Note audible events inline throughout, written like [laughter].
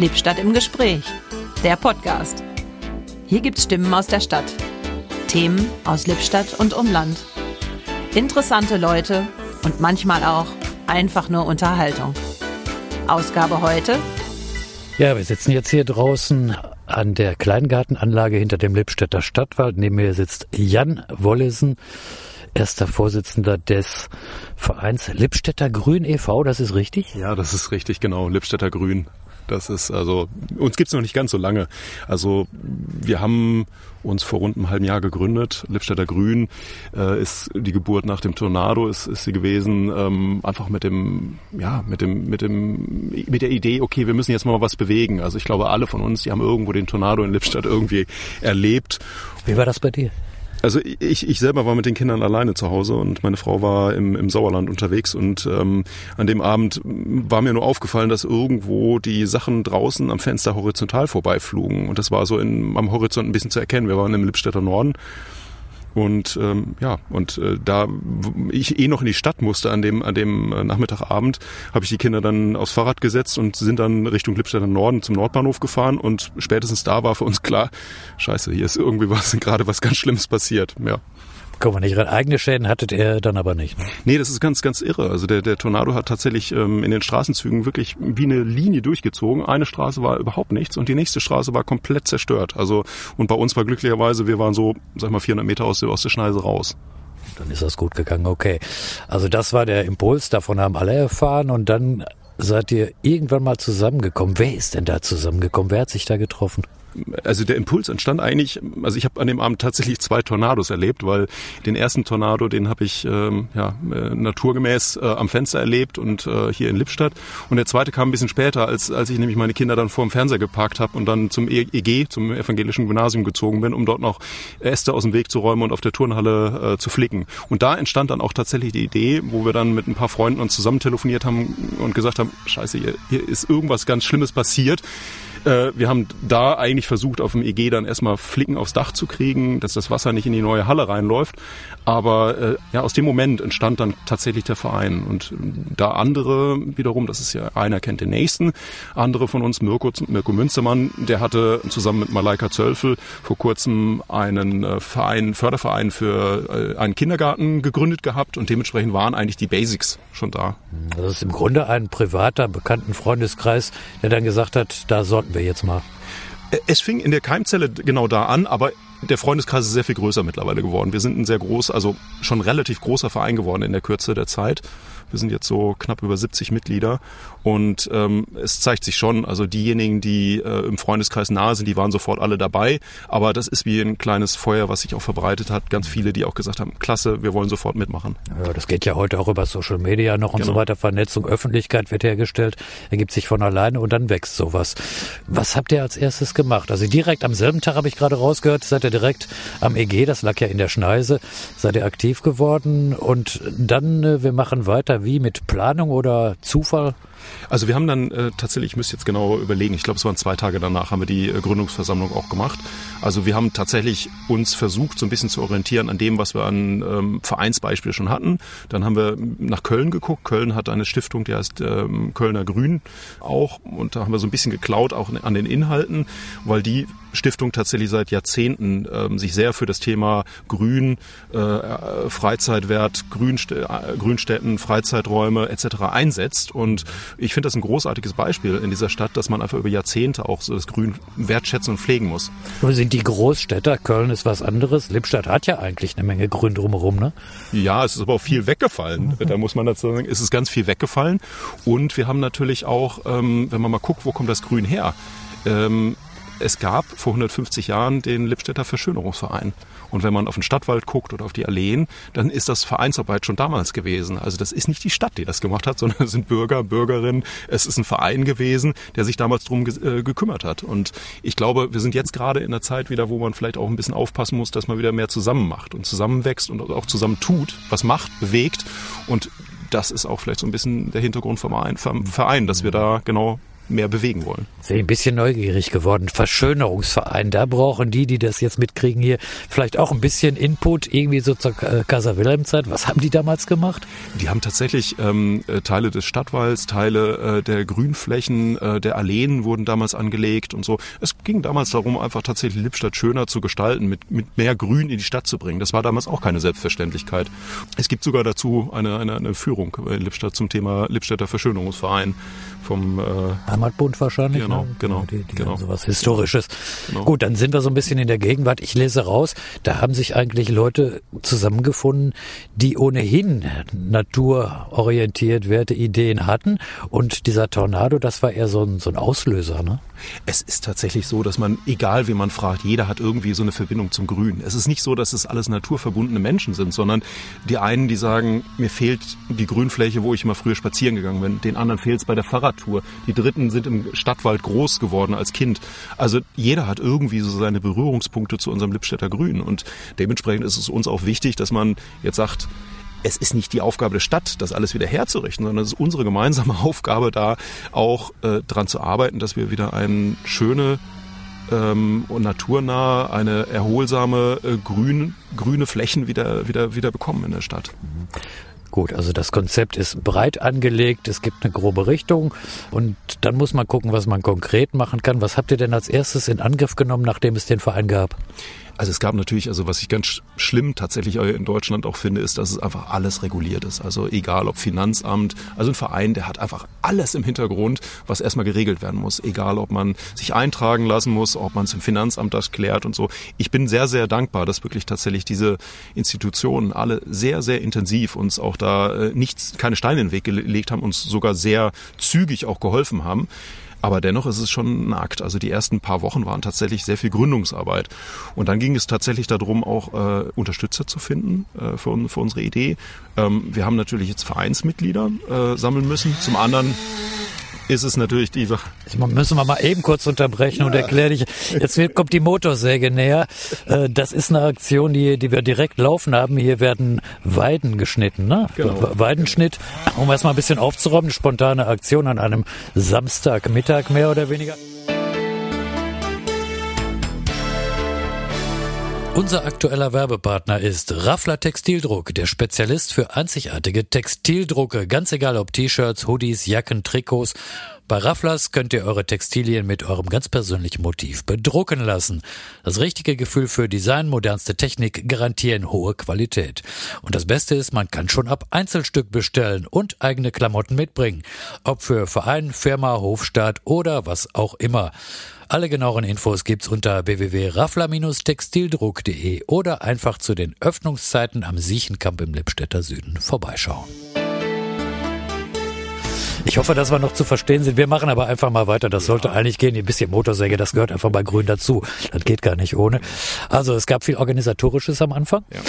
Lippstadt im Gespräch, der Podcast. Hier gibt's Stimmen aus der Stadt, Themen aus Lippstadt und Umland, interessante Leute und manchmal auch einfach nur Unterhaltung. Ausgabe heute. Ja, wir sitzen jetzt hier draußen an der Kleingartenanlage hinter dem Lippstädter Stadtwald. Neben mir sitzt Jan Wollesen, erster Vorsitzender des Vereins Lippstädter Grün e.V., das ist richtig? Ja, das ist richtig, genau, Lippstädter Grün. Das ist also, uns gibt's noch nicht ganz so lange. Also wir haben uns vor rund einem halben Jahr gegründet. Lippstädter Grün äh, ist die Geburt nach dem Tornado, ist, ist sie gewesen. Ähm, einfach mit dem, ja, mit dem, mit dem, mit der Idee, okay, wir müssen jetzt mal was bewegen. Also ich glaube, alle von uns, die haben irgendwo den Tornado in Lippstadt irgendwie erlebt. Wie war das bei dir? Also ich, ich selber war mit den Kindern alleine zu Hause und meine Frau war im, im Sauerland unterwegs und ähm, an dem Abend war mir nur aufgefallen, dass irgendwo die Sachen draußen am Fenster horizontal vorbeiflogen und das war so in, am Horizont ein bisschen zu erkennen. Wir waren im Lippstädter Norden und ähm, ja, und äh, da ich eh noch in die Stadt musste an dem, an dem äh, Nachmittagabend, habe ich die Kinder dann aufs Fahrrad gesetzt und sind dann Richtung Lippstädter Norden zum Nordbahnhof gefahren und spätestens da war für uns klar, scheiße, hier ist irgendwie was, [laughs] gerade was ganz Schlimmes passiert. Ja. Kommen wir nicht rein. Eigene Schäden hattet ihr dann aber nicht. Ne? Nee, das ist ganz, ganz irre. Also der, der Tornado hat tatsächlich ähm, in den Straßenzügen wirklich wie eine Linie durchgezogen. Eine Straße war überhaupt nichts und die nächste Straße war komplett zerstört. Also und bei uns war glücklicherweise, wir waren so, sag mal, 400 Meter aus der, aus der Schneise raus. Dann ist das gut gegangen, okay. Also das war der Impuls, davon haben alle erfahren und dann seid ihr irgendwann mal zusammengekommen. Wer ist denn da zusammengekommen? Wer hat sich da getroffen? Also der Impuls entstand eigentlich, also ich habe an dem Abend tatsächlich zwei Tornados erlebt, weil den ersten Tornado, den habe ich ähm, ja, äh, naturgemäß äh, am Fenster erlebt und äh, hier in Lippstadt. Und der zweite kam ein bisschen später, als, als ich nämlich meine Kinder dann vor dem Fernseher geparkt habe und dann zum EG, zum evangelischen Gymnasium gezogen bin, um dort noch Äste aus dem Weg zu räumen und auf der Turnhalle äh, zu flicken. Und da entstand dann auch tatsächlich die Idee, wo wir dann mit ein paar Freunden uns zusammen telefoniert haben und gesagt haben, scheiße, hier, hier ist irgendwas ganz Schlimmes passiert. Äh, wir haben da eigentlich versucht, auf dem EG dann erstmal Flicken aufs Dach zu kriegen, dass das Wasser nicht in die neue Halle reinläuft. Aber äh, ja, aus dem Moment entstand dann tatsächlich der Verein. Und da andere wiederum, das ist ja einer kennt den nächsten, andere von uns, Mirko, Mirko Münstermann, der hatte zusammen mit Malaika Zölfel vor kurzem einen äh, Verein, Förderverein für äh, einen Kindergarten gegründet gehabt und dementsprechend waren eigentlich die Basics schon da. Das ist im Grunde ein privater, bekannten Freundeskreis, der dann gesagt hat, da sollten wir jetzt mal? Es fing in der Keimzelle genau da an, aber der Freundeskreis ist sehr viel größer mittlerweile geworden. Wir sind ein sehr groß, also schon relativ großer Verein geworden in der Kürze der Zeit. Wir sind jetzt so knapp über 70 Mitglieder und ähm, es zeigt sich schon, also diejenigen, die äh, im Freundeskreis nahe sind, die waren sofort alle dabei. Aber das ist wie ein kleines Feuer, was sich auch verbreitet hat. Ganz viele, die auch gesagt haben, klasse, wir wollen sofort mitmachen. Ja, das geht ja heute auch über Social Media noch und genau. so weiter. Vernetzung, Öffentlichkeit wird hergestellt, ergibt sich von alleine und dann wächst sowas. Was habt ihr als erstes gemacht? Also direkt am selben Tag habe ich gerade rausgehört, seid ihr direkt am EG, das lag ja in der Schneise, seid ihr aktiv geworden und dann, äh, wir machen weiter wie mit Planung oder Zufall? Also wir haben dann äh, tatsächlich, ich müsste jetzt genau überlegen, ich glaube es waren zwei Tage danach, haben wir die äh, Gründungsversammlung auch gemacht. Also wir haben tatsächlich uns versucht, so ein bisschen zu orientieren an dem, was wir an ähm, Vereinsbeispiel schon hatten. Dann haben wir nach Köln geguckt. Köln hat eine Stiftung, die heißt ähm, Kölner Grün auch. Und da haben wir so ein bisschen geklaut, auch an den Inhalten, weil die Stiftung tatsächlich seit Jahrzehnten ähm, sich sehr für das Thema Grün, äh, Freizeitwert, Grünstä äh, Grünstätten, Freizeiträume etc. einsetzt. Und ich finde das ein großartiges Beispiel in dieser Stadt, dass man einfach über Jahrzehnte auch so das Grün wertschätzen und pflegen muss. Nur sind die Großstädter, Köln ist was anderes. Lippstadt hat ja eigentlich eine Menge Grün drumherum, ne? Ja, es ist aber auch viel weggefallen. Da muss man dazu sagen, es ist ganz viel weggefallen. Und wir haben natürlich auch, ähm, wenn man mal guckt, wo kommt das Grün her? Ähm, es gab vor 150 Jahren den Lippstädter Verschönerungsverein. Und wenn man auf den Stadtwald guckt oder auf die Alleen, dann ist das Vereinsarbeit schon damals gewesen. Also das ist nicht die Stadt, die das gemacht hat, [laughs] sondern es sind Bürger, Bürgerinnen. Es ist ein Verein gewesen, der sich damals drum äh, gekümmert hat. Und ich glaube, wir sind jetzt gerade in einer Zeit wieder, wo man vielleicht auch ein bisschen aufpassen muss, dass man wieder mehr zusammen macht und zusammenwächst und auch zusammen tut, was macht, bewegt. Und das ist auch vielleicht so ein bisschen der Hintergrund vom Verein, dass wir da genau mehr bewegen wollen. Sehr ein bisschen neugierig geworden. Verschönerungsverein, da brauchen die, die das jetzt mitkriegen hier, vielleicht auch ein bisschen Input irgendwie so zur Casa Wilhelm Zeit. Was haben die damals gemacht? Die haben tatsächlich ähm, äh, Teile des Stadtwalds, Teile äh, der Grünflächen, äh, der Alleen wurden damals angelegt und so. Es ging damals darum, einfach tatsächlich Lippstadt schöner zu gestalten, mit, mit mehr Grün in die Stadt zu bringen. Das war damals auch keine Selbstverständlichkeit. Es gibt sogar dazu eine, eine, eine Führung in Lippstadt zum Thema Lippstädter Verschönerungsverein vom äh, Heimatbund wahrscheinlich. Genau, ne? genau, Die, die genau. haben sowas Historisches. Genau. Gut, dann sind wir so ein bisschen in der Gegenwart. Ich lese raus, da haben sich eigentlich Leute zusammengefunden, die ohnehin naturorientiert Werte, Ideen hatten. Und dieser Tornado, das war eher so ein, so ein Auslöser, ne? Es ist tatsächlich so, dass man, egal wie man fragt, jeder hat irgendwie so eine Verbindung zum Grün. Es ist nicht so, dass es alles naturverbundene Menschen sind, sondern die einen, die sagen, mir fehlt die Grünfläche, wo ich immer früher spazieren gegangen bin. Den anderen fehlt es bei der Fahrradtour. Die Dritten sind im Stadtwald groß geworden als Kind. Also jeder hat irgendwie so seine Berührungspunkte zu unserem Lippstädter Grün. Und dementsprechend ist es uns auch wichtig, dass man jetzt sagt, es ist nicht die Aufgabe der Stadt, das alles wieder herzurichten, sondern es ist unsere gemeinsame [laughs] Aufgabe, da auch äh, dran zu arbeiten, dass wir wieder eine schöne ähm, und naturnah, eine erholsame äh, grün, grüne Flächen wieder, wieder, wieder bekommen in der Stadt. Gut, also das Konzept ist breit angelegt, es gibt eine grobe Richtung und dann muss man gucken, was man konkret machen kann. Was habt ihr denn als erstes in Angriff genommen, nachdem es den Verein gab? Also es gab natürlich, also was ich ganz schlimm tatsächlich in Deutschland auch finde, ist, dass es einfach alles reguliert ist. Also egal ob Finanzamt, also ein Verein, der hat einfach alles im Hintergrund, was erstmal geregelt werden muss. Egal ob man sich eintragen lassen muss, ob man es im Finanzamt das klärt und so. Ich bin sehr, sehr dankbar, dass wirklich tatsächlich diese Institutionen alle sehr, sehr intensiv uns auch da äh, nichts, keine Steine in den Weg gelegt haben, uns sogar sehr zügig auch geholfen haben. Aber dennoch ist es schon ein Akt. Also die ersten paar Wochen waren tatsächlich sehr viel Gründungsarbeit. Und dann ging es tatsächlich darum, auch äh, Unterstützer zu finden äh, für, für unsere Idee. Ähm, wir haben natürlich jetzt Vereinsmitglieder äh, sammeln müssen. Zum anderen ist es natürlich die Sache. Jetzt müssen wir mal eben kurz unterbrechen ja. und erkläre dich. Jetzt kommt die Motorsäge näher. Äh, Das ist eine Aktion, die, die wir direkt laufen haben. Hier werden Weiden geschnitten, ne? Genau. Weidenschnitt. Um erstmal ein bisschen aufzuräumen. Eine spontane Aktion an einem Samstagmittag mehr oder weniger. Unser aktueller Werbepartner ist Raffler Textildruck, der Spezialist für einzigartige Textildrucke. Ganz egal ob T-Shirts, Hoodies, Jacken, Trikots. Bei Rafflers könnt ihr eure Textilien mit eurem ganz persönlichen Motiv bedrucken lassen. Das richtige Gefühl für Design, modernste Technik garantieren hohe Qualität. Und das Beste ist, man kann schon ab Einzelstück bestellen und eigene Klamotten mitbringen. Ob für Verein, Firma, Hofstaat oder was auch immer. Alle genaueren Infos gibt's unter www.raffler-textildruck.de oder einfach zu den Öffnungszeiten am Siechenkamp im Lippstädter Süden vorbeischauen. Ich hoffe, dass wir noch zu verstehen sind. Wir machen aber einfach mal weiter. Das sollte eigentlich gehen. Ein bisschen Motorsäge, das gehört einfach bei Grün dazu. Das geht gar nicht ohne. Also es gab viel Organisatorisches am Anfang. Ja.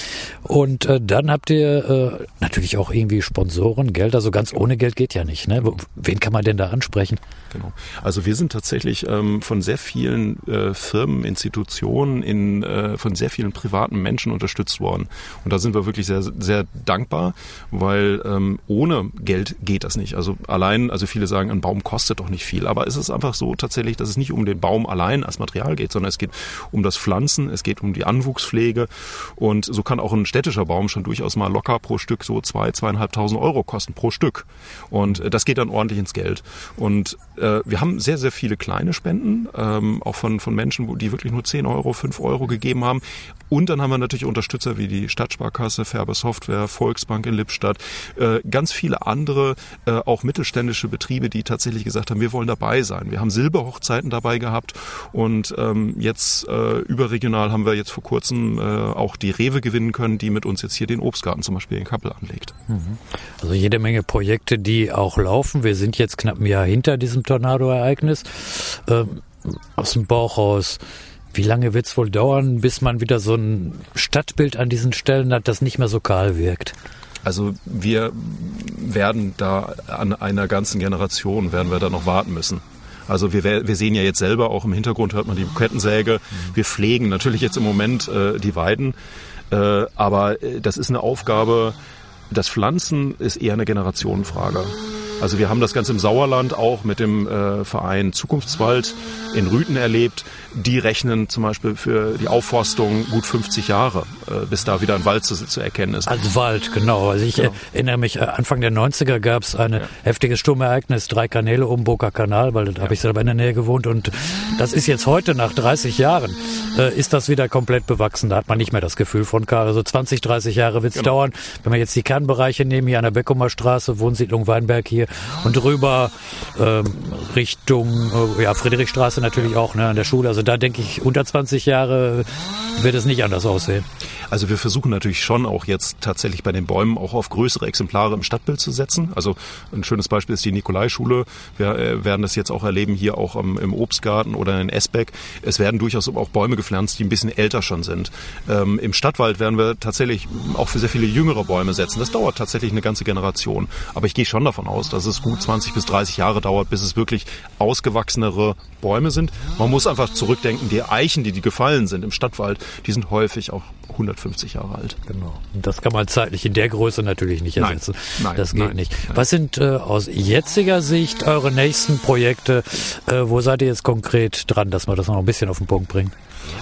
Und äh, dann habt ihr äh, natürlich auch irgendwie Sponsoren, Geld. Also ganz ohne Geld geht ja nicht. Ne? Wen kann man denn da ansprechen? Genau. Also wir sind tatsächlich ähm, von sehr vielen äh, Firmen, Institutionen, in, äh, von sehr vielen privaten Menschen unterstützt worden. Und da sind wir wirklich sehr, sehr dankbar, weil ähm, ohne Geld geht das nicht. Also allein, also viele sagen, ein Baum kostet doch nicht viel, aber es ist einfach so tatsächlich, dass es nicht um den Baum allein als Material geht, sondern es geht um das Pflanzen, es geht um die Anwuchspflege und so kann auch ein städtischer Baum schon durchaus mal locker pro Stück so zwei, zweieinhalbtausend Euro kosten pro Stück. Und äh, das geht dann ordentlich ins Geld. Und äh, wir haben sehr, sehr viele kleine Spenden, ähm, auch von, von Menschen, die wirklich nur 10 Euro, 5 Euro gegeben haben. Und dann haben wir natürlich Unterstützer wie die Stadtsparkasse, Färber Software, Volksbank in Lippstadt, äh, ganz viele andere, äh, auch mittelständische Betriebe, die tatsächlich gesagt haben, wir wollen dabei sein. Wir haben Silberhochzeiten dabei gehabt und ähm, jetzt äh, überregional haben wir jetzt vor kurzem äh, auch die Rewe gewinnen können, die mit uns jetzt hier den Obstgarten zum Beispiel in Kappel anlegt. Also jede Menge Projekte, die auch laufen. Wir sind jetzt knapp ein Jahr hinter diesem Tornado-Ereignis. Ähm, aus dem Bauch raus. Wie lange wird es wohl dauern, bis man wieder so ein Stadtbild an diesen Stellen hat, das nicht mehr so kahl wirkt? Also wir werden da an einer ganzen Generation, werden wir da noch warten müssen. Also wir, wir sehen ja jetzt selber, auch im Hintergrund hört man die Kettensäge. Wir pflegen natürlich jetzt im Moment äh, die Weiden, äh, aber äh, das ist eine Aufgabe, das Pflanzen ist eher eine Generationenfrage. Also wir haben das Ganze im Sauerland auch mit dem äh, Verein Zukunftswald in Rüten erlebt. Die rechnen zum Beispiel für die Aufforstung gut 50 Jahre, äh, bis da wieder ein Wald zu, zu erkennen ist. Als Wald, genau. Also ich genau. erinnere mich, äh, Anfang der 90er gab es ein ja. heftiges Sturmereignis, drei Kanäle um Boca Kanal, weil da ja. habe ich selber in der Nähe gewohnt und das ist jetzt heute nach 30 Jahren, äh, ist das wieder komplett bewachsen. Da hat man nicht mehr das Gefühl von Karl. Also 20, 30 Jahre wird es genau. dauern. Wenn wir jetzt die Kernbereiche nehmen, hier an der Beckumer Straße, Wohnsiedlung Weinberg hier und rüber ähm, Richtung äh, ja, Friedrichstraße natürlich auch ne, an der Schule. Also da denke ich, unter 20 Jahre wird es nicht anders aussehen. Also wir versuchen natürlich schon auch jetzt tatsächlich bei den Bäumen auch auf größere Exemplare im Stadtbild zu setzen. Also ein schönes Beispiel ist die Nikolaischule. Wir äh, werden das jetzt auch erleben hier auch im, Obstgarten oder in Esbeck. Es werden durchaus auch Bäume gepflanzt, die ein bisschen älter schon sind. Ähm, Im Stadtwald werden wir tatsächlich auch für sehr viele jüngere Bäume setzen. Das dauert tatsächlich eine ganze Generation. Aber ich gehe schon davon aus, dass es gut 20 bis 30 Jahre dauert, bis es wirklich ausgewachsenere Bäume sind. Man muss einfach zurückdenken, die Eichen, die die gefallen sind im Stadtwald, die sind häufig auch 150 Jahre alt. Genau. Das kann man zeitlich in der Größe natürlich nicht ersetzen. Nein, nein das geht nein, nicht. Was sind äh, aus jetziger Sicht eure nächsten Projekte? Äh, wo seid ihr jetzt konkret dran, dass wir das noch ein bisschen auf den Punkt bringen?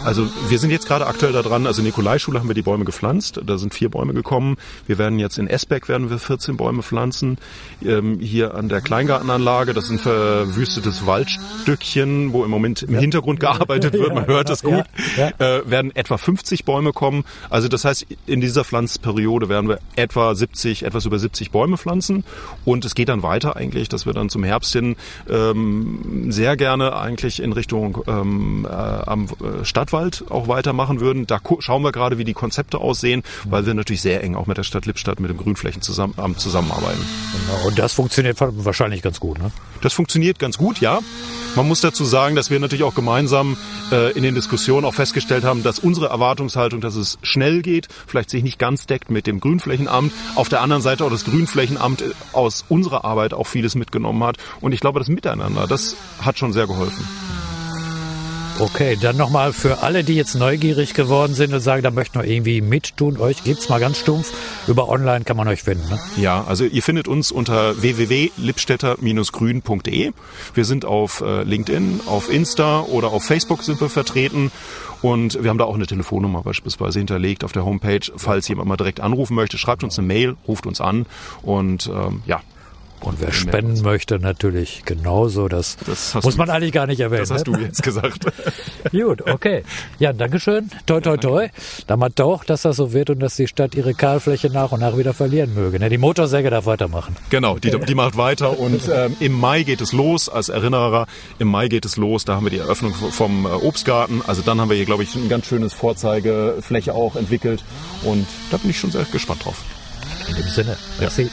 Also wir sind jetzt gerade aktuell da dran, also Nikolaischule haben wir die Bäume gepflanzt, da sind vier Bäume gekommen. Wir werden jetzt in Esbeck werden wir 14 Bäume pflanzen. Ähm, hier an der Kleingartenanlage, das ist ein verwüstetes Waldstückchen, wo im Moment im ja. Hintergrund gearbeitet wird, man hört es gut. Äh, werden etwa 50 Bäume kommen. Also das heißt, in dieser Pflanzperiode werden wir etwa 70, etwas über 70 Bäume pflanzen und es geht dann weiter eigentlich, dass wir dann zum Herbst hin ähm, sehr gerne eigentlich in Richtung ähm, äh, am äh, Stadtwald auch weitermachen würden. Da schauen wir gerade, wie die Konzepte aussehen, weil wir natürlich sehr eng auch mit der Stadt Lippstadt, mit dem Grünflächen zusammen, zusammenarbeiten. Genau. Und das funktioniert wahrscheinlich ganz gut, ne? Das funktioniert ganz gut, ja. Man muss dazu sagen, dass wir natürlich auch gemeinsam äh, in den Diskussionen auch festgestellt haben, dass unsere Erwartungshaltung, dass es schnell geht, vielleicht sich nicht ganz deckt mit dem Grünflächenamt. Auf der anderen Seite auch das Grünflächenamt äh, aus unserer Arbeit auch vieles mitgenommen hat. Und ich glaube, das Miteinander, das hat schon sehr geholfen. Okay, dann nochmal für alle, die jetzt neugierig geworden sind und sagen, da möchten wir irgendwie mittun, euch geht's mal ganz stumpf. Über online kann man euch finden. Ne? Ja, also ihr findet uns unter www.lippstädter-grün.de. Wir sind auf äh, LinkedIn, auf Insta oder auf Facebook sind wir vertreten. Und wir haben da auch eine Telefonnummer beispielsweise hinterlegt auf der Homepage. Falls jemand mal direkt anrufen möchte, schreibt uns eine Mail, ruft uns an und ähm, ja, und wer spenden möchte, natürlich genauso. Das, das muss man eigentlich gar nicht erwähnen. Das hast ne? du jetzt gesagt. [laughs] Gut, okay. Ja, Dankeschön. Toi, toi, toi. Da man doch, dass das so wird und dass die Stadt ihre Kahlfläche nach und nach wieder verlieren möge. Ne? Die Motorsäge darf weitermachen. Genau, die, die macht weiter und ähm, im Mai geht es los. Als Erinnerer, im Mai geht es los. Da haben wir die Eröffnung vom äh, Obstgarten. Also dann haben wir hier, glaube ich, ein ganz schönes Vorzeigefläche auch entwickelt. Und da bin ich schon sehr gespannt drauf. In dem Sinne, merci. Ja.